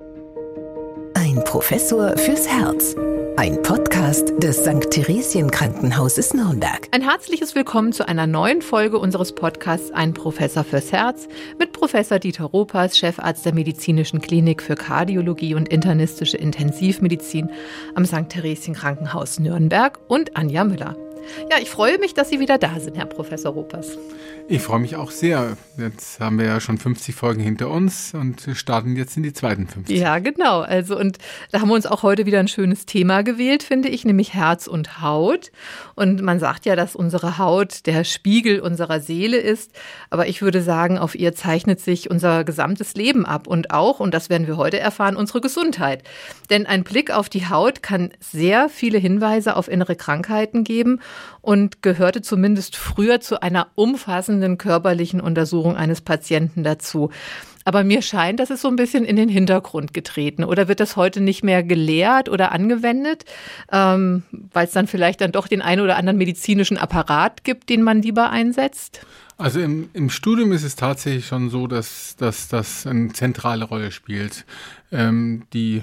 Ein Professor fürs Herz. Ein Podcast des St. Theresien Krankenhauses Nürnberg. Ein herzliches Willkommen zu einer neuen Folge unseres Podcasts Ein Professor fürs Herz mit Professor Dieter Ropas, Chefarzt der Medizinischen Klinik für Kardiologie und internistische Intensivmedizin am St. Theresien Krankenhaus Nürnberg und Anja Müller. Ja, ich freue mich, dass Sie wieder da sind, Herr Professor Ropas. Ich freue mich auch sehr. Jetzt haben wir ja schon 50 Folgen hinter uns und starten jetzt in die zweiten 50. Ja, genau. Also, und da haben wir uns auch heute wieder ein schönes Thema gewählt, finde ich, nämlich Herz und Haut. Und man sagt ja, dass unsere Haut der Spiegel unserer Seele ist. Aber ich würde sagen, auf ihr zeichnet sich unser gesamtes Leben ab und auch, und das werden wir heute erfahren, unsere Gesundheit. Denn ein Blick auf die Haut kann sehr viele Hinweise auf innere Krankheiten geben und gehörte zumindest früher zu einer umfassenden körperlichen Untersuchung eines Patienten dazu. Aber mir scheint, das ist so ein bisschen in den Hintergrund getreten. Oder wird das heute nicht mehr gelehrt oder angewendet, ähm, weil es dann vielleicht dann doch den einen oder anderen medizinischen Apparat gibt, den man lieber einsetzt? Also im, im Studium ist es tatsächlich schon so, dass, dass das eine zentrale Rolle spielt. Ähm, die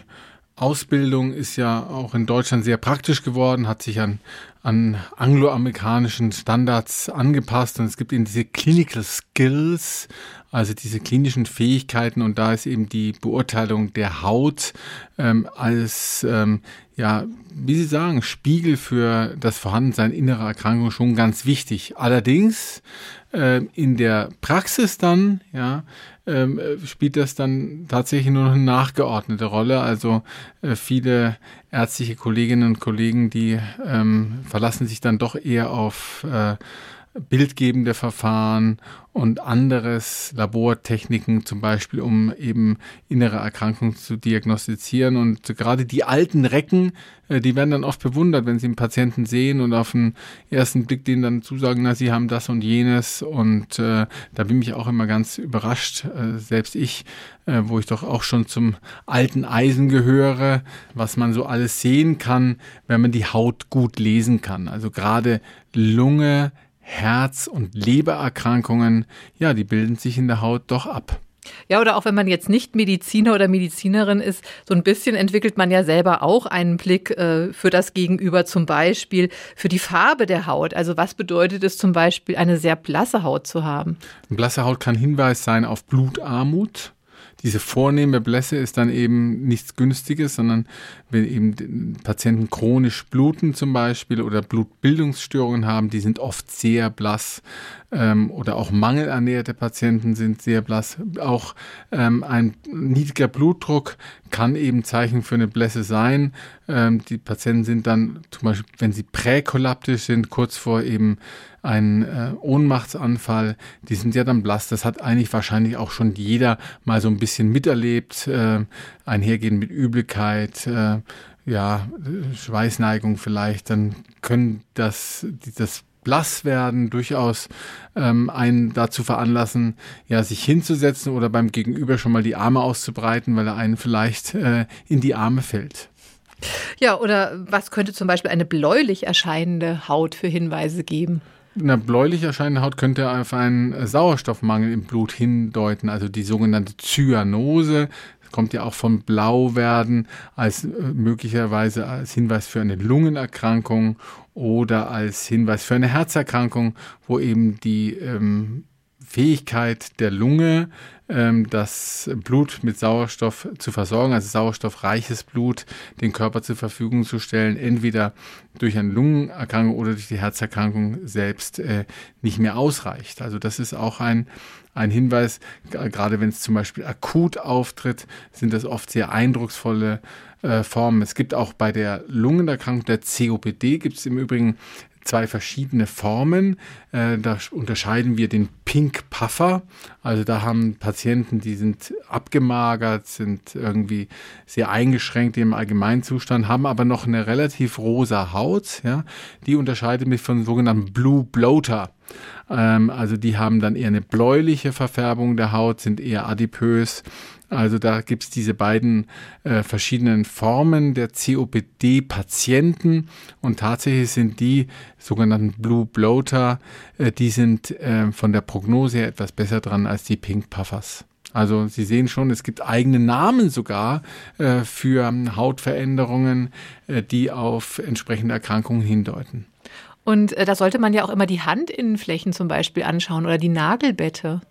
Ausbildung ist ja auch in Deutschland sehr praktisch geworden, hat sich an, an angloamerikanischen Standards angepasst und es gibt eben diese Clinical Skills, also diese klinischen Fähigkeiten und da ist eben die Beurteilung der Haut ähm, als, ähm, ja, wie Sie sagen, Spiegel für das Vorhandensein innerer Erkrankungen schon ganz wichtig. Allerdings äh, in der Praxis dann, ja, ähm, spielt das dann tatsächlich nur noch eine nachgeordnete Rolle. Also äh, viele ärztliche Kolleginnen und Kollegen, die ähm, verlassen sich dann doch eher auf äh, bildgebende Verfahren und anderes Labortechniken, zum Beispiel, um eben innere Erkrankungen zu diagnostizieren. Und gerade die alten Recken, äh, die werden dann oft bewundert, wenn sie einen Patienten sehen und auf den ersten Blick denen dann zusagen, na, sie haben das und jenes. Und äh, da bin ich auch immer ganz überrascht, äh, selbst ich, äh, wo ich doch auch schon zum alten Eisen gehöre, was man so alles sehen kann, wenn man die Haut gut lesen kann. Also gerade Lunge, Herz- und Lebererkrankungen, ja, die bilden sich in der Haut doch ab. Ja, oder auch wenn man jetzt nicht Mediziner oder Medizinerin ist, so ein bisschen entwickelt man ja selber auch einen Blick äh, für das Gegenüber, zum Beispiel für die Farbe der Haut. Also was bedeutet es zum Beispiel, eine sehr blasse Haut zu haben? Eine blasse Haut kann Hinweis sein auf Blutarmut diese vornehme Blässe ist dann eben nichts Günstiges, sondern wenn eben Patienten chronisch bluten zum Beispiel oder Blutbildungsstörungen haben, die sind oft sehr blass ähm, oder auch mangelernährte Patienten sind sehr blass. Auch ähm, ein niedriger Blutdruck kann eben Zeichen für eine Blässe sein. Ähm, die Patienten sind dann zum Beispiel, wenn sie präkollaptisch sind, kurz vor eben ein äh, Ohnmachtsanfall, die sind ja dann blass. Das hat eigentlich wahrscheinlich auch schon jeder mal so ein bisschen miterlebt, äh, einhergehend mit Übelkeit, äh, ja, Schweißneigung vielleicht, dann können das, das blass werden durchaus ähm, einen dazu veranlassen, ja, sich hinzusetzen oder beim Gegenüber schon mal die Arme auszubreiten, weil er einen vielleicht äh, in die Arme fällt. Ja, oder was könnte zum Beispiel eine bläulich erscheinende Haut für Hinweise geben? Eine bläulich erscheinende Haut könnte auf einen Sauerstoffmangel im Blut hindeuten, also die sogenannte Zyanose. Das kommt ja auch vom Blauwerden als äh, möglicherweise als Hinweis für eine Lungenerkrankung oder als Hinweis für eine Herzerkrankung, wo eben die ähm, Fähigkeit der Lunge, ähm, das Blut mit Sauerstoff zu versorgen, also sauerstoffreiches Blut den Körper zur Verfügung zu stellen, entweder durch eine Lungenerkrankung oder durch die Herzerkrankung selbst äh, nicht mehr ausreicht. Also das ist auch ein, ein Hinweis, gerade wenn es zum Beispiel akut auftritt, sind das oft sehr eindrucksvolle äh, Formen. Es gibt auch bei der Lungenerkrankung der COPD, gibt es im Übrigen zwei verschiedene Formen. Äh, da unterscheiden wir den Pink Puffer. Also da haben Patienten, die sind abgemagert, sind irgendwie sehr eingeschränkt im Allgemeinzustand, haben aber noch eine relativ rosa Haut. Ja? Die unterscheidet mich von sogenannten Blue Bloater. Ähm, also die haben dann eher eine bläuliche Verfärbung der Haut, sind eher adipös also da gibt es diese beiden äh, verschiedenen Formen der COPD-Patienten und tatsächlich sind die sogenannten Blue Bloater, äh, die sind äh, von der Prognose her etwas besser dran als die Pink Puffers. Also Sie sehen schon, es gibt eigene Namen sogar äh, für Hautveränderungen, äh, die auf entsprechende Erkrankungen hindeuten. Und äh, da sollte man ja auch immer die Handinnenflächen zum Beispiel anschauen oder die Nagelbette.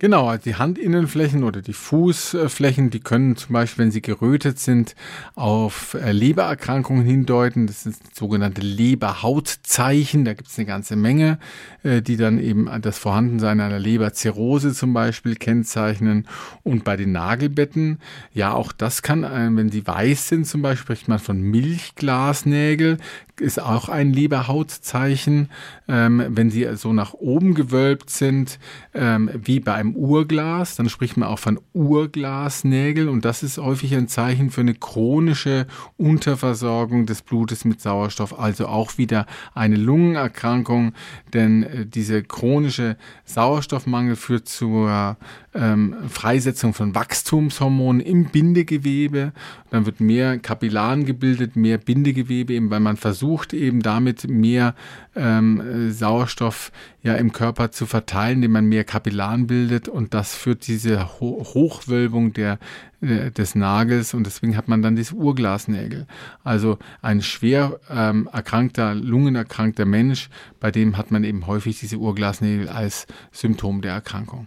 Genau, also die Handinnenflächen oder die Fußflächen, die können zum Beispiel, wenn sie gerötet sind, auf äh, Lebererkrankungen hindeuten. Das sind sogenannte Leberhautzeichen. Da gibt es eine ganze Menge, äh, die dann eben das Vorhandensein einer Leberzirrhose zum Beispiel kennzeichnen. Und bei den Nagelbetten, ja, auch das kann, äh, wenn sie weiß sind zum Beispiel, spricht man von Milchglasnägel ist auch ein Leberhautzeichen. Ähm, wenn sie so nach oben gewölbt sind, ähm, wie bei einem Urglas, dann spricht man auch von Urglasnägel und das ist häufig ein Zeichen für eine chronische Unterversorgung des Blutes mit Sauerstoff, also auch wieder eine Lungenerkrankung, denn äh, diese chronische Sauerstoffmangel führt zur ähm, Freisetzung von Wachstumshormonen im Bindegewebe. Dann wird mehr Kapillaren gebildet, mehr Bindegewebe, eben weil man versucht eben damit mehr ähm, Sauerstoff ja im Körper zu verteilen, indem man mehr Kapillaren bildet und das führt diese Ho Hochwölbung der, äh, des Nagels und deswegen hat man dann diese Urglasnägel. Also ein schwer ähm, erkrankter, lungenerkrankter Mensch, bei dem hat man eben häufig diese Urglasnägel als Symptom der Erkrankung.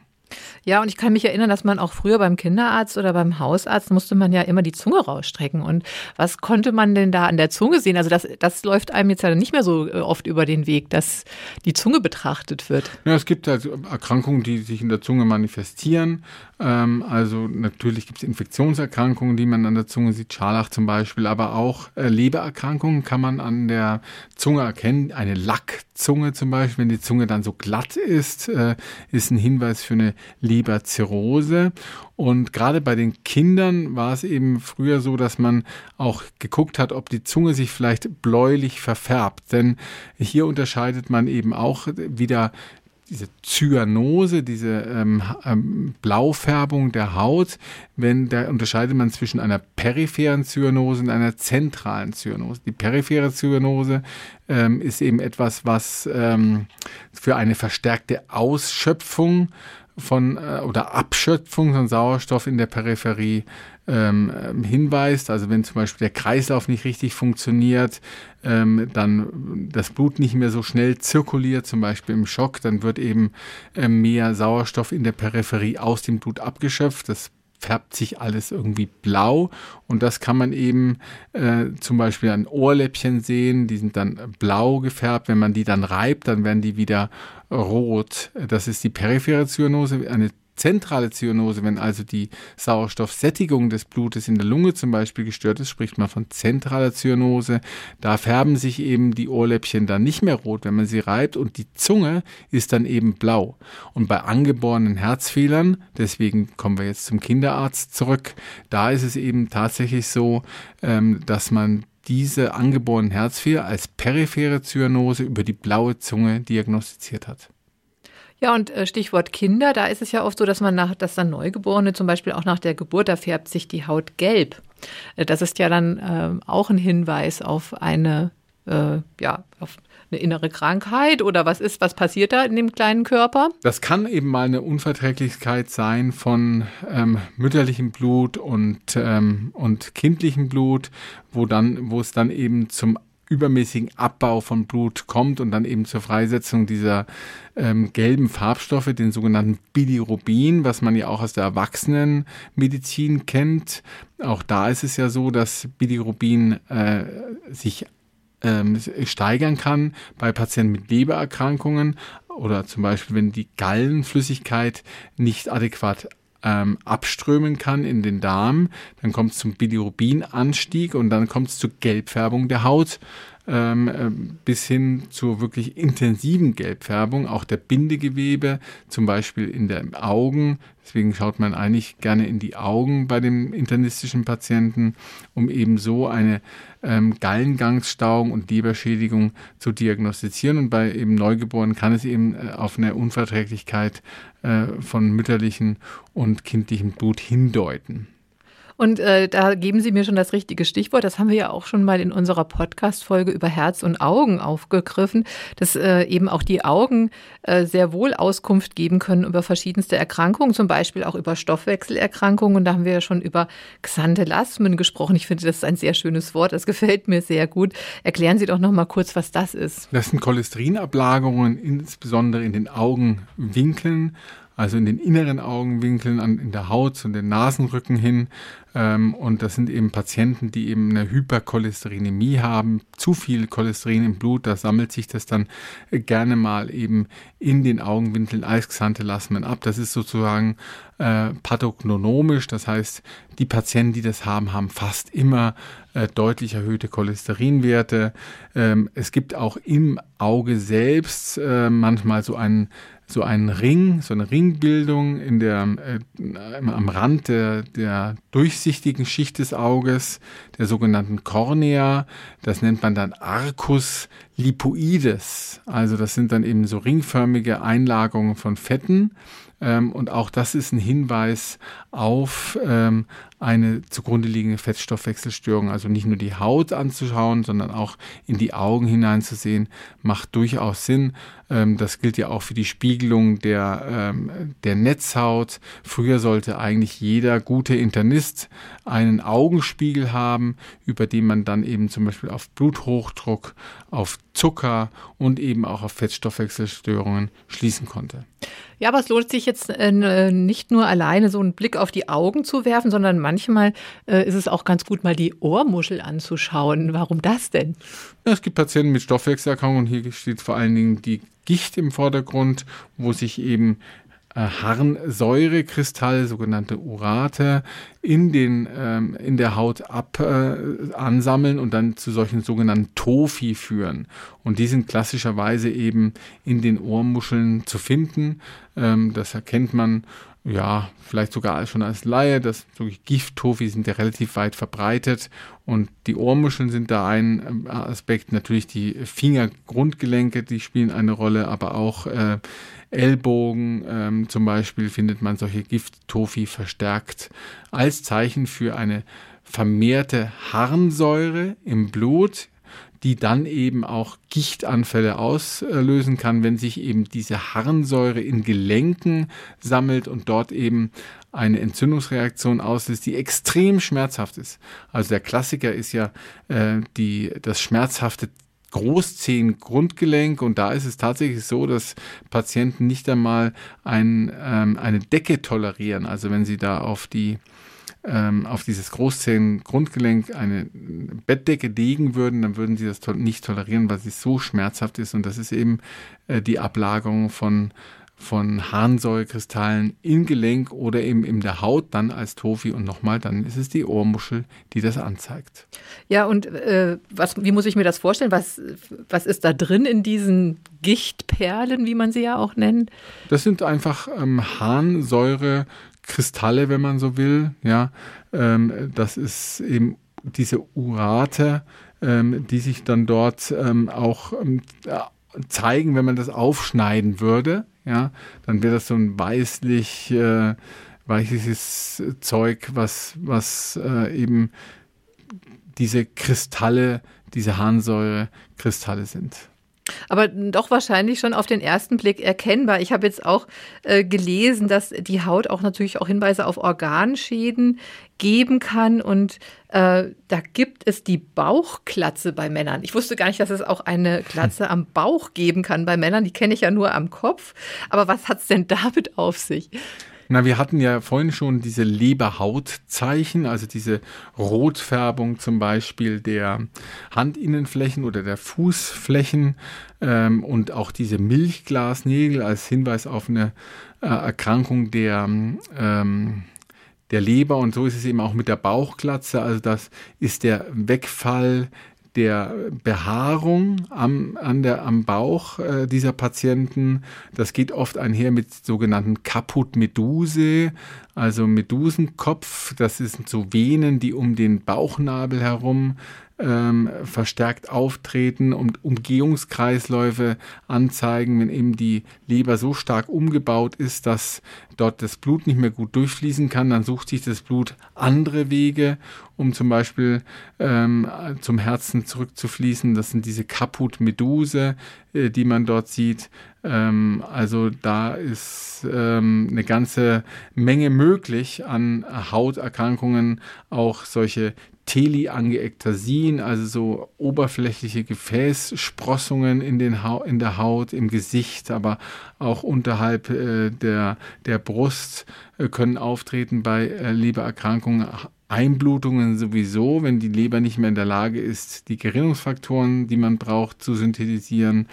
Ja, und ich kann mich erinnern, dass man auch früher beim Kinderarzt oder beim Hausarzt musste man ja immer die Zunge rausstrecken. Und was konnte man denn da an der Zunge sehen? Also das, das läuft einem jetzt ja nicht mehr so äh, oft über den Weg, dass die Zunge betrachtet wird. Ja, es gibt also Erkrankungen, die sich in der Zunge manifestieren. Ähm, also natürlich gibt es Infektionserkrankungen, die man an der Zunge sieht, Scharlach zum Beispiel, aber auch äh, Lebererkrankungen kann man an der Zunge erkennen. Eine Lackzunge zum Beispiel, wenn die Zunge dann so glatt ist, äh, ist ein Hinweis für eine Leberzirrhose. Und gerade bei den Kindern war es eben früher so, dass man auch geguckt hat, ob die Zunge sich vielleicht bläulich verfärbt. Denn hier unterscheidet man eben auch wieder diese Zyanose, diese ähm, ähm, Blaufärbung der Haut, wenn da unterscheidet man zwischen einer peripheren Zyanose und einer zentralen Zyanose. Die periphere Zyanose ähm, ist eben etwas, was ähm, für eine verstärkte Ausschöpfung von äh, oder Abschöpfung von Sauerstoff in der Peripherie ähm, hinweist. Also wenn zum Beispiel der Kreislauf nicht richtig funktioniert, ähm, dann das Blut nicht mehr so schnell zirkuliert, zum Beispiel im Schock, dann wird eben äh, mehr Sauerstoff in der Peripherie aus dem Blut abgeschöpft. Das färbt sich alles irgendwie blau und das kann man eben äh, zum Beispiel an Ohrläppchen sehen, die sind dann blau gefärbt. Wenn man die dann reibt, dann werden die wieder rot. Das ist die periphere Zyanose, eine zentrale Zyanose, wenn also die Sauerstoffsättigung des Blutes in der Lunge zum Beispiel gestört ist, spricht man von zentraler Zyanose. Da färben sich eben die Ohrläppchen dann nicht mehr rot, wenn man sie reibt und die Zunge ist dann eben blau. Und bei angeborenen Herzfehlern, deswegen kommen wir jetzt zum Kinderarzt zurück, da ist es eben tatsächlich so, ähm, dass man diese angeborenen Herzfehler als periphere Zyanose über die blaue Zunge diagnostiziert hat. Ja, und äh, Stichwort Kinder, da ist es ja oft so, dass man nach, dass dann Neugeborene zum Beispiel auch nach der Geburt, da färbt sich die Haut gelb. Äh, das ist ja dann äh, auch ein Hinweis auf eine, äh, ja, auf eine innere Krankheit oder was ist, was passiert da in dem kleinen Körper? Das kann eben mal eine Unverträglichkeit sein von ähm, mütterlichem Blut und, ähm, und kindlichem Blut, wo dann, wo es dann eben zum übermäßigen Abbau von Blut kommt und dann eben zur Freisetzung dieser ähm, gelben Farbstoffe, den sogenannten Bilirubin, was man ja auch aus der Erwachsenenmedizin kennt. Auch da ist es ja so, dass Bilirubin äh, sich ähm, steigern kann bei Patienten mit Lebererkrankungen oder zum Beispiel, wenn die Gallenflüssigkeit nicht adäquat ähm, abströmen kann in den Darm, dann kommt es zum Bilirubinanstieg und dann kommt es zur Gelbfärbung der Haut ähm, äh, bis hin zur wirklich intensiven Gelbfärbung, auch der Bindegewebe, zum Beispiel in den Augen. Deswegen schaut man eigentlich gerne in die Augen bei dem internistischen Patienten, um eben so eine ähm, Gallengangsstauung und Leberschädigung zu diagnostizieren. Und bei eben Neugeborenen kann es eben äh, auf eine Unverträglichkeit äh, von mütterlichen und kindlichem Blut hindeuten. Und äh, da geben Sie mir schon das richtige Stichwort. Das haben wir ja auch schon mal in unserer Podcast-Folge über Herz und Augen aufgegriffen, dass äh, eben auch die Augen äh, sehr wohl Auskunft geben können über verschiedenste Erkrankungen, zum Beispiel auch über Stoffwechselerkrankungen. Und da haben wir ja schon über Xanthelasmen gesprochen. Ich finde, das ist ein sehr schönes Wort. Das gefällt mir sehr gut. Erklären Sie doch noch mal kurz, was das ist. Das sind Cholesterinablagerungen, insbesondere in den Augenwinkeln also in den inneren Augenwinkeln, an, in der Haut und den Nasenrücken hin. Ähm, und das sind eben Patienten, die eben eine Hypercholesterinämie haben, zu viel Cholesterin im Blut, da sammelt sich das dann äh, gerne mal eben in den Augenwinkeln als Xanthelasmen ab. Das ist sozusagen äh, pathognomisch, das heißt, die Patienten, die das haben, haben fast immer äh, deutlich erhöhte Cholesterinwerte. Ähm, es gibt auch im Auge selbst äh, manchmal so einen so einen Ring, so eine Ringbildung in der, äh, am Rand der, der durchsichtigen Schicht des Auges, der sogenannten Kornea. Das nennt man dann Arcus lipoides. Also das sind dann eben so ringförmige Einlagerungen von Fetten. Ähm, und auch das ist ein Hinweis auf ähm, eine zugrunde liegende Fettstoffwechselstörung. Also nicht nur die Haut anzuschauen, sondern auch in die Augen hineinzusehen, macht durchaus Sinn. Ähm, das gilt ja auch für die Spiegelung der, ähm, der Netzhaut. Früher sollte eigentlich jeder gute Internist einen Augenspiegel haben, über den man dann eben zum Beispiel auf Bluthochdruck, auf Zucker und eben auch auf Fettstoffwechselstörungen schließen konnte. Ja, aber es lohnt sich jetzt äh, nicht nur alleine so einen Blick auf die Augen zu werfen, sondern manchmal äh, ist es auch ganz gut, mal die Ohrmuschel anzuschauen. Warum das denn? Ja, es gibt Patienten mit Stoffwechselerkrankungen. Hier steht vor allen Dingen die Gicht im Vordergrund, wo sich eben äh, Harnsäurekristalle, sogenannte Urate, in, den, ähm, in der Haut ab äh, ansammeln und dann zu solchen sogenannten Tofi führen. Und die sind klassischerweise eben in den Ohrmuscheln zu finden. Ähm, das erkennt man ja, vielleicht sogar schon als Laie, das Gifttofi sind ja relativ weit verbreitet. Und die Ohrmuscheln sind da ein ähm, Aspekt, natürlich die Fingergrundgelenke, die spielen eine Rolle, aber auch äh, Ellbogen ähm, zum Beispiel findet man solche Gifttofi verstärkt als Zeichen für eine vermehrte Harnsäure im Blut, die dann eben auch Gichtanfälle auslösen kann, wenn sich eben diese Harnsäure in Gelenken sammelt und dort eben eine Entzündungsreaktion auslöst, die extrem schmerzhaft ist. Also der Klassiker ist ja äh, die, das schmerzhafte Großzehengrundgelenk und da ist es tatsächlich so, dass Patienten nicht einmal ein, ähm, eine Decke tolerieren. Also wenn sie da auf die ähm, auf dieses Großzehengrundgelenk eine Bettdecke legen würden, dann würden sie das to nicht tolerieren, weil sie so schmerzhaft ist. Und das ist eben äh, die Ablagerung von von Harnsäurekristallen im Gelenk oder eben in der Haut dann als Tofi und nochmal, dann ist es die Ohrmuschel, die das anzeigt. Ja, und äh, was, wie muss ich mir das vorstellen? Was, was ist da drin in diesen Gichtperlen, wie man sie ja auch nennt? Das sind einfach ähm, Harnsäure Kristalle, wenn man so will. Ja, ähm, das ist eben diese Urate, ähm, die sich dann dort ähm, auch ähm, zeigen, wenn man das aufschneiden würde. Ja, dann wäre das so ein weißlich, äh, weißliches Zeug, was, was äh, eben diese Kristalle, diese Harnsäure-Kristalle sind aber doch wahrscheinlich schon auf den ersten Blick erkennbar. Ich habe jetzt auch äh, gelesen, dass die Haut auch natürlich auch Hinweise auf Organschäden geben kann und äh, da gibt es die Bauchklatze bei Männern. Ich wusste gar nicht, dass es auch eine Klatze am Bauch geben kann bei Männern. Die kenne ich ja nur am Kopf. Aber was hat es denn damit auf sich? Na, wir hatten ja vorhin schon diese Leberhautzeichen, also diese Rotfärbung zum Beispiel der Handinnenflächen oder der Fußflächen ähm, und auch diese Milchglasnägel als Hinweis auf eine äh, Erkrankung der ähm, der Leber und so ist es eben auch mit der Bauchglatze. Also das ist der Wegfall der Behaarung am, an der, am Bauch äh, dieser Patienten. Das geht oft einher mit sogenannten Caput Meduse, also Medusenkopf. Das sind so Venen, die um den Bauchnabel herum ähm, verstärkt auftreten und Umgehungskreisläufe anzeigen, wenn eben die Leber so stark umgebaut ist, dass dort das Blut nicht mehr gut durchfließen kann, dann sucht sich das Blut andere Wege, um zum Beispiel ähm, zum Herzen zurückzufließen. Das sind diese Caput Meduse, äh, die man dort sieht. Ähm, also da ist ähm, eine ganze Menge möglich an Hauterkrankungen, auch solche Teleangiektasien, also so oberflächliche Gefäßsprossungen in, den in der Haut, im Gesicht, aber auch unterhalb äh, der, der Brust äh, können auftreten bei äh, Lebererkrankungen. Einblutungen sowieso, wenn die Leber nicht mehr in der Lage ist, die Gerinnungsfaktoren, die man braucht, zu synthetisieren.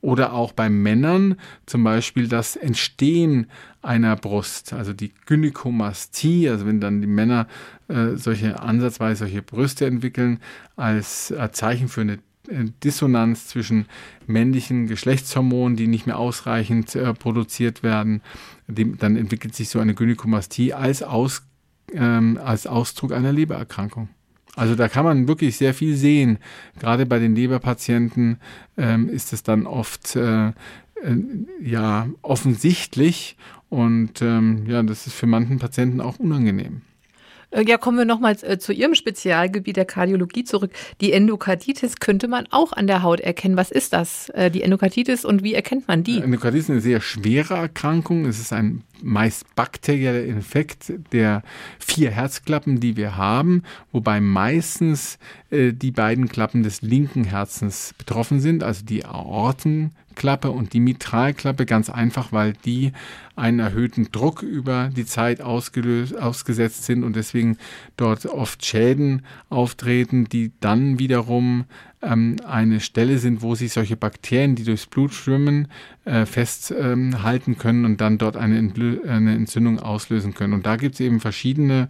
Oder auch bei Männern zum Beispiel das Entstehen einer Brust, also die Gynäkomastie, also wenn dann die Männer äh, solche ansatzweise solche Brüste entwickeln, als äh, Zeichen für eine äh, Dissonanz zwischen männlichen Geschlechtshormonen, die nicht mehr ausreichend äh, produziert werden. Dem, dann entwickelt sich so eine Gynäkomastie als Aus ähm, als Ausdruck einer Lebererkrankung. Also da kann man wirklich sehr viel sehen. Gerade bei den Leberpatienten ähm, ist es dann oft äh, äh, ja offensichtlich und ähm, ja, das ist für manchen Patienten auch unangenehm. Äh, ja, kommen wir nochmal äh, zu Ihrem Spezialgebiet der Kardiologie zurück. Die Endokarditis könnte man auch an der Haut erkennen. Was ist das, äh, die Endokarditis, und wie erkennt man die? Endokarditis ist eine sehr schwere Erkrankung. Es ist ein meist bakterieller Infekt der vier Herzklappen, die wir haben, wobei meistens äh, die beiden Klappen des linken Herzens betroffen sind, also die Aortenklappe und die Mitralklappe, ganz einfach, weil die einen erhöhten Druck über die Zeit ausgesetzt sind und deswegen dort oft Schäden auftreten, die dann wiederum ähm, eine Stelle sind, wo sich solche Bakterien, die durchs Blut schwimmen, äh, festhalten ähm, können und dann dort eine, eine, Entzündung auslösen können. Und da gibt es eben verschiedene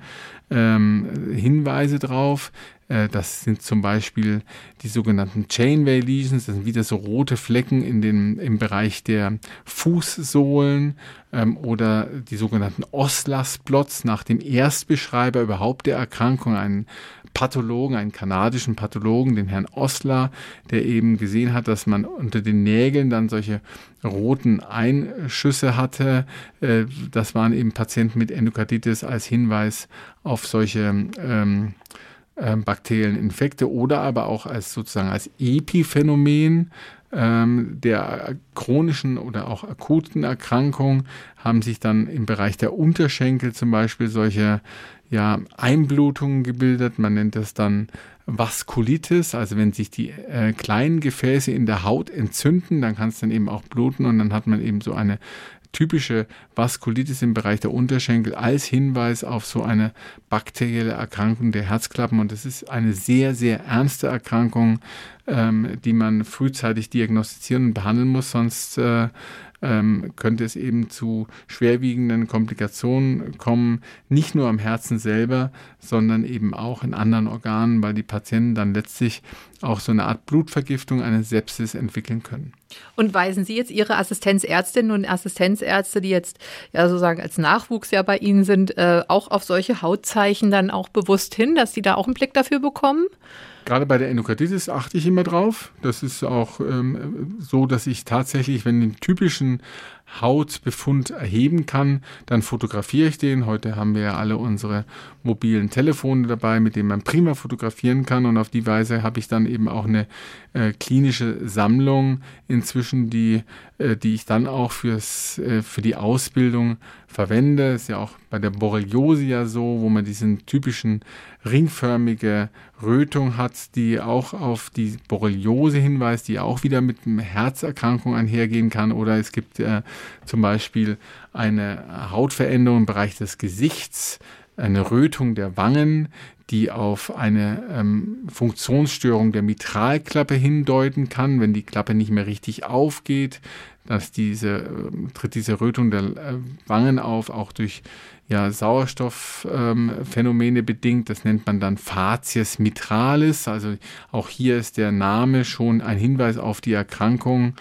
ähm, Hinweise drauf. Äh, das sind zum Beispiel die sogenannten Chainway Lesions, das sind wieder so rote Flecken in den, im Bereich der Fußsohlen ähm, oder die sogenannten Osler-Spots nach dem Erstbeschreiber überhaupt der Erkrankung, einen Pathologen, einen kanadischen Pathologen, den Herrn Osler, der eben gesehen hat, dass man unter den Nägeln dann solche roten Einschüsse hatte. Äh, das waren eben Patienten mit Endokarditis als Hinweis auf solche ähm, ähm, bakteriellen Infekte oder aber auch als sozusagen als Epiphänomen ähm, der chronischen oder auch akuten Erkrankung haben sich dann im Bereich der Unterschenkel zum Beispiel solche ja, Einblutungen gebildet. Man nennt das dann Vaskulitis, also wenn sich die äh, kleinen Gefäße in der Haut entzünden, dann kann es dann eben auch bluten und dann hat man eben so eine typische Vaskulitis im Bereich der Unterschenkel als Hinweis auf so eine bakterielle Erkrankung der Herzklappen. Und das ist eine sehr, sehr ernste Erkrankung, ähm, die man frühzeitig diagnostizieren und behandeln muss, sonst äh, ähm, könnte es eben zu schwerwiegenden Komplikationen kommen, nicht nur am Herzen selber, sondern eben auch in anderen Organen, weil die Patienten dann letztlich auch so eine Art Blutvergiftung, eine Sepsis entwickeln können. Und weisen Sie jetzt Ihre Assistenzärztinnen und Assistenzärzte, die jetzt ja sozusagen als Nachwuchs ja bei Ihnen sind, äh, auch auf solche Hautzeichen dann auch bewusst hin, dass Sie da auch einen Blick dafür bekommen? Gerade bei der Endokarditis achte ich immer drauf. Das ist auch ähm, so, dass ich tatsächlich, wenn den typischen Hautbefund erheben kann, dann fotografiere ich den. Heute haben wir ja alle unsere mobilen Telefone dabei, mit denen man prima fotografieren kann. Und auf die Weise habe ich dann eben auch eine äh, klinische Sammlung inzwischen, die, äh, die ich dann auch fürs, äh, für die Ausbildung verwende. Ist ja auch bei der Borreliose ja so, wo man diesen typischen ringförmige Rötung hat, die auch auf die Borreliose hinweist, die auch wieder mit einer Herzerkrankung einhergehen kann. Oder es gibt äh, zum Beispiel eine Hautveränderung im Bereich des Gesichts, eine Rötung der Wangen, die auf eine ähm, Funktionsstörung der Mitralklappe hindeuten kann, wenn die Klappe nicht mehr richtig aufgeht, dass diese, äh, tritt diese Rötung der äh, Wangen auf, auch durch ja, Sauerstoffphänomene ähm, bedingt. Das nennt man dann Facies mitralis. Also auch hier ist der Name schon ein Hinweis auf die Erkrankung.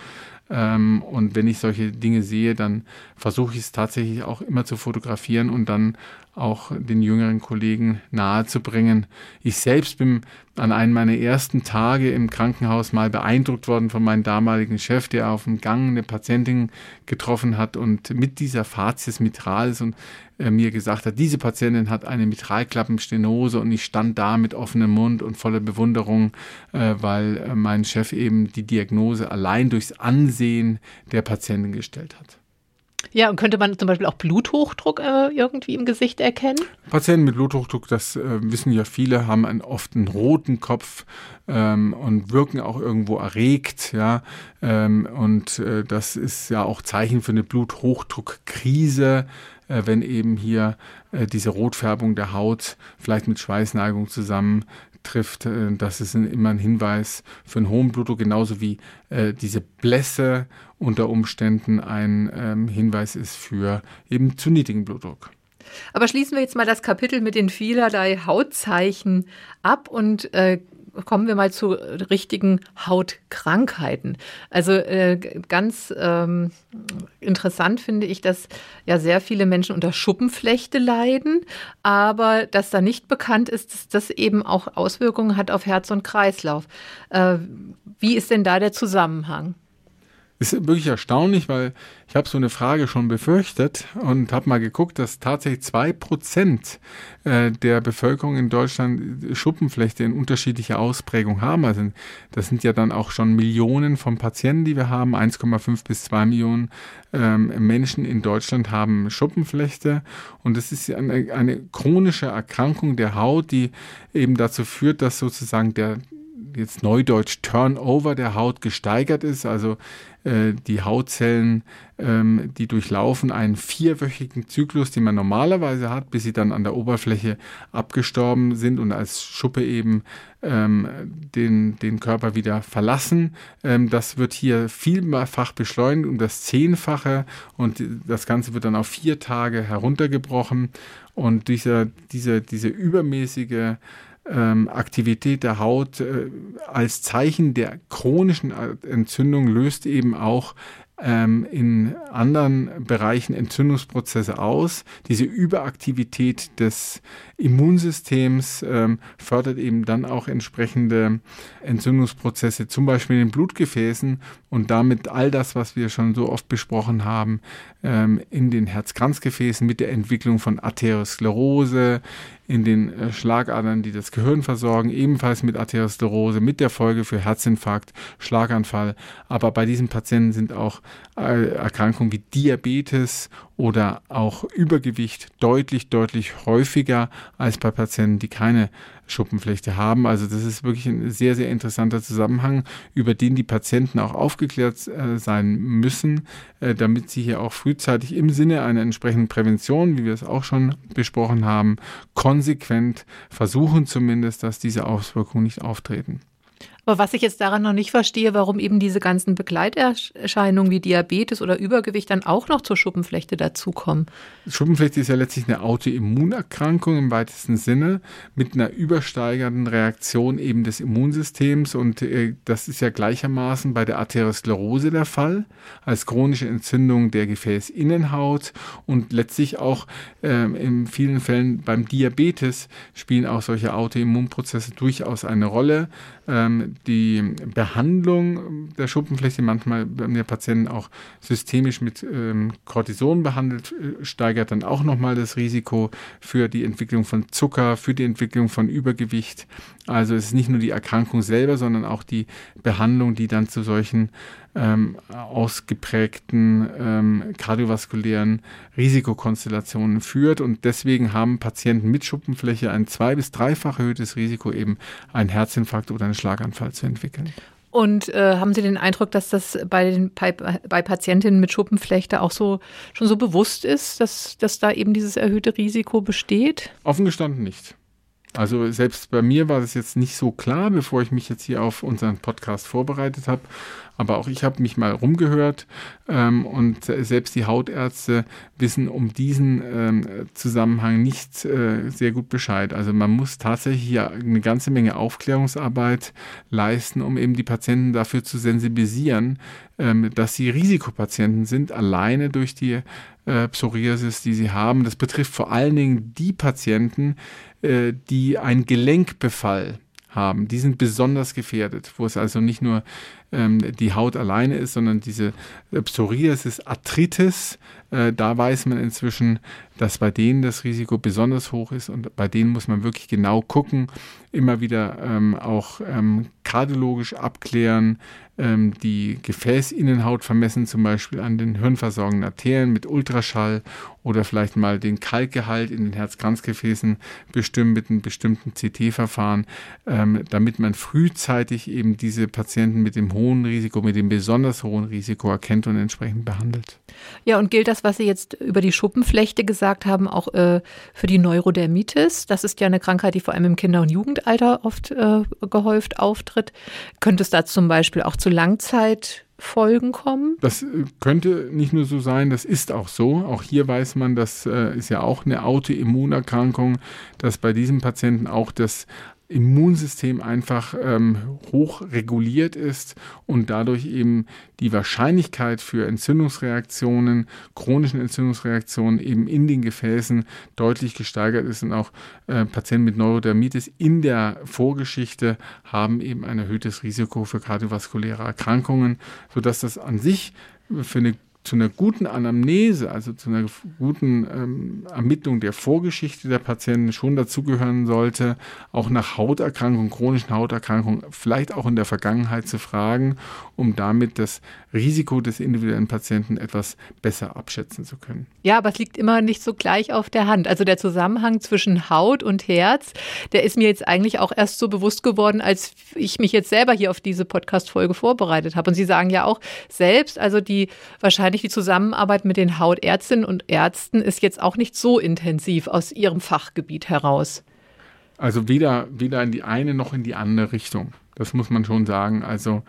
Ähm, und wenn ich solche Dinge sehe, dann versuche ich es tatsächlich auch immer zu fotografieren und dann auch den jüngeren Kollegen nahezubringen. Ich selbst bin an einem meiner ersten Tage im Krankenhaus mal beeindruckt worden von meinem damaligen Chef, der auf dem Gang eine Patientin getroffen hat und mit dieser Facies mitralis und äh, mir gesagt hat, diese Patientin hat eine Mitralklappenstenose und ich stand da mit offenem Mund und voller Bewunderung, äh, weil äh, mein Chef eben die Diagnose allein durchs Ansehen der Patientin gestellt hat. Ja, und könnte man zum Beispiel auch Bluthochdruck äh, irgendwie im Gesicht erkennen? Patienten mit Bluthochdruck, das äh, wissen ja viele, haben einen, oft einen roten Kopf ähm, und wirken auch irgendwo erregt. Ja, ähm, und äh, das ist ja auch Zeichen für eine Bluthochdruckkrise, äh, wenn eben hier äh, diese Rotfärbung der Haut vielleicht mit Schweißneigung zusammen trifft, äh, das ist immer ein Hinweis für einen hohen Blutdruck, genauso wie äh, diese Blässe unter Umständen ein ähm, Hinweis ist für eben zu niedrigen Blutdruck. Aber schließen wir jetzt mal das Kapitel mit den vielerlei Hautzeichen ab und äh, kommen wir mal zu richtigen Hautkrankheiten. Also äh, ganz ähm, interessant finde ich, dass ja sehr viele Menschen unter Schuppenflechte leiden, aber dass da nicht bekannt ist, dass das eben auch Auswirkungen hat auf Herz und Kreislauf. Äh, wie ist denn da der Zusammenhang? Ist wirklich erstaunlich, weil ich habe so eine Frage schon befürchtet und habe mal geguckt, dass tatsächlich zwei Prozent äh, der Bevölkerung in Deutschland Schuppenflechte in unterschiedlicher Ausprägung haben. Also das sind ja dann auch schon Millionen von Patienten, die wir haben. 1,5 bis 2 Millionen ähm, Menschen in Deutschland haben Schuppenflechte und das ist eine, eine chronische Erkrankung der Haut, die eben dazu führt, dass sozusagen der jetzt neudeutsch Turnover der Haut gesteigert ist. Also äh, die Hautzellen, ähm, die durchlaufen einen vierwöchigen Zyklus, den man normalerweise hat, bis sie dann an der Oberfläche abgestorben sind und als Schuppe eben ähm, den, den Körper wieder verlassen. Ähm, das wird hier vielfach beschleunigt um das Zehnfache und das Ganze wird dann auf vier Tage heruntergebrochen. Und dieser, diese, diese übermäßige ähm, Aktivität der Haut äh, als Zeichen der chronischen Entzündung löst eben auch ähm, in anderen Bereichen Entzündungsprozesse aus. Diese Überaktivität des Immunsystems ähm, fördert eben dann auch entsprechende Entzündungsprozesse, zum Beispiel in den Blutgefäßen und damit all das, was wir schon so oft besprochen haben, ähm, in den Herzkranzgefäßen mit der Entwicklung von Arteriosklerose, in den äh, Schlagadern, die das Gehirn versorgen, ebenfalls mit Arteriosklerose, mit der Folge für Herzinfarkt, Schlaganfall. Aber bei diesen Patienten sind auch äh, Erkrankungen wie Diabetes oder auch Übergewicht deutlich, deutlich häufiger als bei Patienten, die keine Schuppenflechte haben. Also das ist wirklich ein sehr, sehr interessanter Zusammenhang, über den die Patienten auch aufgeklärt äh, sein müssen, äh, damit sie hier auch frühzeitig im Sinne einer entsprechenden Prävention, wie wir es auch schon besprochen haben, konsequent versuchen zumindest, dass diese Auswirkungen nicht auftreten. Aber was ich jetzt daran noch nicht verstehe, warum eben diese ganzen Begleiterscheinungen wie Diabetes oder Übergewicht dann auch noch zur Schuppenflechte dazukommen. Schuppenflechte ist ja letztlich eine Autoimmunerkrankung im weitesten Sinne mit einer übersteigernden Reaktion eben des Immunsystems und äh, das ist ja gleichermaßen bei der Arteriosklerose der Fall als chronische Entzündung der Gefäßinnenhaut und letztlich auch äh, in vielen Fällen beim Diabetes spielen auch solche Autoimmunprozesse durchaus eine Rolle. Ähm, die Behandlung der Schuppenflechte, manchmal werden der Patienten auch systemisch mit ähm, Cortison behandelt, äh, steigert dann auch nochmal das Risiko für die Entwicklung von Zucker, für die Entwicklung von Übergewicht. Also es ist nicht nur die Erkrankung selber, sondern auch die Behandlung, die dann zu solchen ähm, ausgeprägten ähm, kardiovaskulären Risikokonstellationen führt. Und deswegen haben Patienten mit Schuppenfläche ein zwei- bis dreifach erhöhtes Risiko, eben einen Herzinfarkt oder einen Schlaganfall zu entwickeln. Und äh, haben Sie den Eindruck, dass das bei, den, bei, bei Patientinnen mit Schuppenflechte auch so schon so bewusst ist, dass, dass da eben dieses erhöhte Risiko besteht? Offen gestanden nicht. Also selbst bei mir war das jetzt nicht so klar, bevor ich mich jetzt hier auf unseren Podcast vorbereitet habe. Aber auch ich habe mich mal rumgehört ähm, und selbst die Hautärzte wissen um diesen ähm, Zusammenhang nicht äh, sehr gut Bescheid. Also man muss tatsächlich hier eine ganze Menge Aufklärungsarbeit leisten, um eben die Patienten dafür zu sensibilisieren, ähm, dass sie Risikopatienten sind, alleine durch die äh, Psoriasis, die sie haben. Das betrifft vor allen Dingen die Patienten, äh, die einen Gelenkbefall haben. Die sind besonders gefährdet, wo es also nicht nur ähm, die Haut alleine ist, sondern diese Psoriasis, Arthritis, äh, da weiß man inzwischen, dass bei denen das Risiko besonders hoch ist und bei denen muss man wirklich genau gucken, immer wieder ähm, auch ähm, kardiologisch abklären, ähm, die Gefäßinnenhaut vermessen, zum Beispiel an den hirnversorgenden Arterien mit Ultraschall oder vielleicht mal den Kalkgehalt in den Herzkranzgefäßen bestimmen mit einem bestimmten CT-Verfahren, ähm, damit man frühzeitig eben diese Patienten mit dem hohen Risiko, mit dem besonders hohen Risiko erkennt und entsprechend behandelt. Ja, und gilt das, was Sie jetzt über die Schuppenflechte gesagt haben, auch äh, für die Neurodermitis? Das ist ja eine Krankheit, die vor allem im Kinder- und Jugendalter oft äh, gehäuft auftritt. Könnte es da zum Beispiel auch zu Langzeitfolgen kommen? Das äh, könnte nicht nur so sein, das ist auch so. Auch hier weiß man, das äh, ist ja auch eine Autoimmunerkrankung, dass bei diesem Patienten auch das Immunsystem einfach ähm, hoch reguliert ist und dadurch eben die Wahrscheinlichkeit für Entzündungsreaktionen, chronischen Entzündungsreaktionen eben in den Gefäßen deutlich gesteigert ist und auch äh, Patienten mit Neurodermitis in der Vorgeschichte haben eben ein erhöhtes Risiko für kardiovaskuläre Erkrankungen, sodass das an sich für eine zu einer guten Anamnese, also zu einer guten ähm, Ermittlung der Vorgeschichte der Patienten schon dazugehören sollte, auch nach Hauterkrankungen, chronischen Hauterkrankungen, vielleicht auch in der Vergangenheit zu fragen, um damit das Risiko des individuellen Patienten etwas besser abschätzen zu können. Ja, aber es liegt immer nicht so gleich auf der Hand. Also der Zusammenhang zwischen Haut und Herz, der ist mir jetzt eigentlich auch erst so bewusst geworden, als ich mich jetzt selber hier auf diese Podcast-Folge vorbereitet habe. Und Sie sagen ja auch selbst, also die wahrscheinlich wahrscheinlich die Zusammenarbeit mit den Hautärztinnen und Ärzten ist jetzt auch nicht so intensiv aus Ihrem Fachgebiet heraus. Also weder, weder in die eine noch in die andere Richtung. Das muss man schon sagen. Also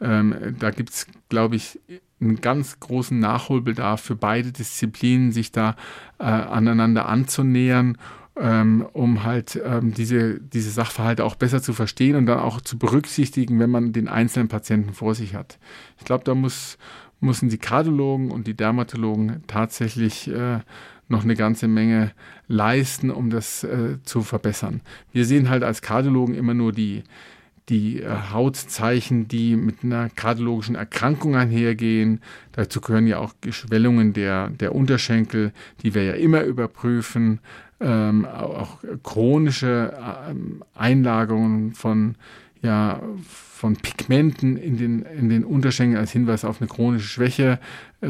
ähm, da gibt es, glaube ich, einen ganz großen Nachholbedarf für beide Disziplinen, sich da äh, aneinander anzunähern, ähm, um halt ähm, diese, diese Sachverhalte auch besser zu verstehen und dann auch zu berücksichtigen, wenn man den einzelnen Patienten vor sich hat. Ich glaube, da muss, müssen die Kardiologen und die Dermatologen tatsächlich äh, noch eine ganze Menge leisten, um das äh, zu verbessern. Wir sehen halt als Kardiologen immer nur die, die äh, Hautzeichen, die mit einer kardiologischen Erkrankung einhergehen. Dazu gehören ja auch Geschwellungen der, der Unterschenkel, die wir ja immer überprüfen. Ähm, auch chronische ähm, Einlagerungen von ja, von Pigmenten in den, in den Unterschenkeln als Hinweis auf eine chronische Schwäche, äh,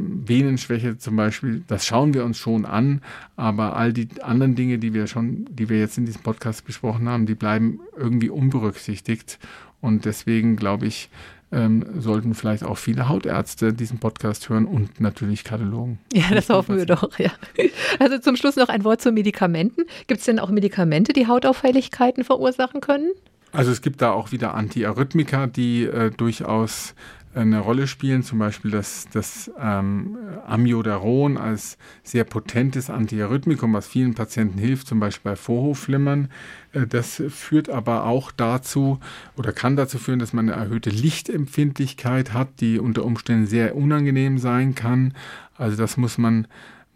Venenschwäche zum Beispiel, das schauen wir uns schon an, aber all die anderen Dinge, die wir schon, die wir jetzt in diesem Podcast besprochen haben, die bleiben irgendwie unberücksichtigt und deswegen glaube ich, ähm, sollten vielleicht auch viele Hautärzte diesen Podcast hören und natürlich Kardiologen. Ja, das hoffen wir doch, ja. Also zum Schluss noch ein Wort zu Medikamenten. Gibt es denn auch Medikamente, die Hautauffälligkeiten verursachen können? Also es gibt da auch wieder Antiarrhythmika, die äh, durchaus eine Rolle spielen, zum Beispiel das, das ähm, Amiodaron als sehr potentes Antiarrhythmikum, was vielen Patienten hilft, zum Beispiel bei Vorhofflimmern. Äh, das führt aber auch dazu oder kann dazu führen, dass man eine erhöhte Lichtempfindlichkeit hat, die unter Umständen sehr unangenehm sein kann. Also das muss man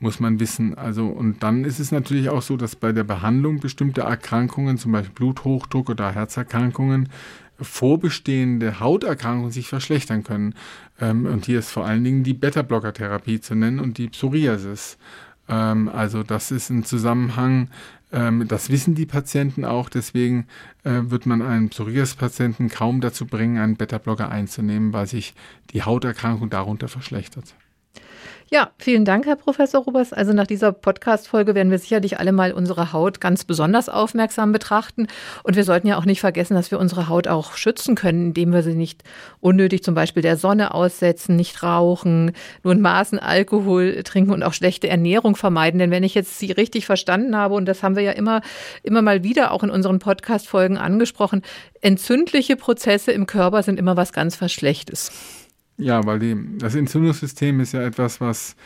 muss man wissen. Also, und dann ist es natürlich auch so, dass bei der Behandlung bestimmter Erkrankungen, zum Beispiel Bluthochdruck oder Herzerkrankungen, vorbestehende Hauterkrankungen sich verschlechtern können. Ähm, und hier ist vor allen Dingen die Beta-Blocker-Therapie zu nennen und die Psoriasis. Ähm, also das ist ein Zusammenhang, ähm, das wissen die Patienten auch, deswegen äh, wird man einen Psoriasis-Patienten kaum dazu bringen, einen Beta-Blocker einzunehmen, weil sich die Hauterkrankung darunter verschlechtert. Ja, vielen Dank, Herr Professor Rubers. Also nach dieser Podcast-Folge werden wir sicherlich alle mal unsere Haut ganz besonders aufmerksam betrachten. Und wir sollten ja auch nicht vergessen, dass wir unsere Haut auch schützen können, indem wir sie nicht unnötig zum Beispiel der Sonne aussetzen, nicht rauchen, nur in Maßen Alkohol trinken und auch schlechte Ernährung vermeiden. Denn wenn ich jetzt Sie richtig verstanden habe, und das haben wir ja immer, immer mal wieder auch in unseren Podcast-Folgen angesprochen, entzündliche Prozesse im Körper sind immer was ganz Verschlechtes. Ja, weil die, das Entzündungssystem ist ja etwas, was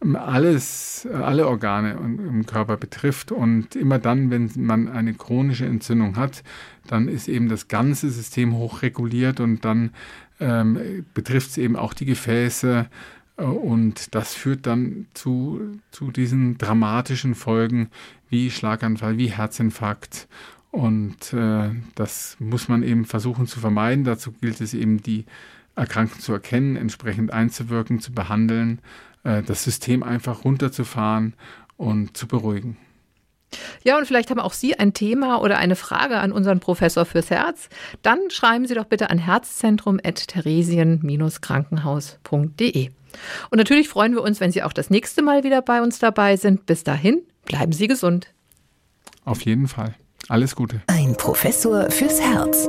alles, alle Organe im Körper betrifft. Und immer dann, wenn man eine chronische Entzündung hat, dann ist eben das ganze System hochreguliert und dann ähm, betrifft es eben auch die Gefäße, Und das führt dann zu, zu diesen dramatischen Folgen wie Schlaganfall, wie Herzinfarkt. Und äh, das muss man eben versuchen zu vermeiden. Dazu gilt es eben, die Erkrankung zu erkennen, entsprechend einzuwirken, zu behandeln, äh, das System einfach runterzufahren und zu beruhigen. Ja, und vielleicht haben auch Sie ein Thema oder eine Frage an unseren Professor fürs Herz. Dann schreiben Sie doch bitte an herzzentrum.theresien-krankenhaus.de. Und natürlich freuen wir uns, wenn Sie auch das nächste Mal wieder bei uns dabei sind. Bis dahin, bleiben Sie gesund. Auf jeden Fall. Alles Gute. Ein Professor fürs Herz.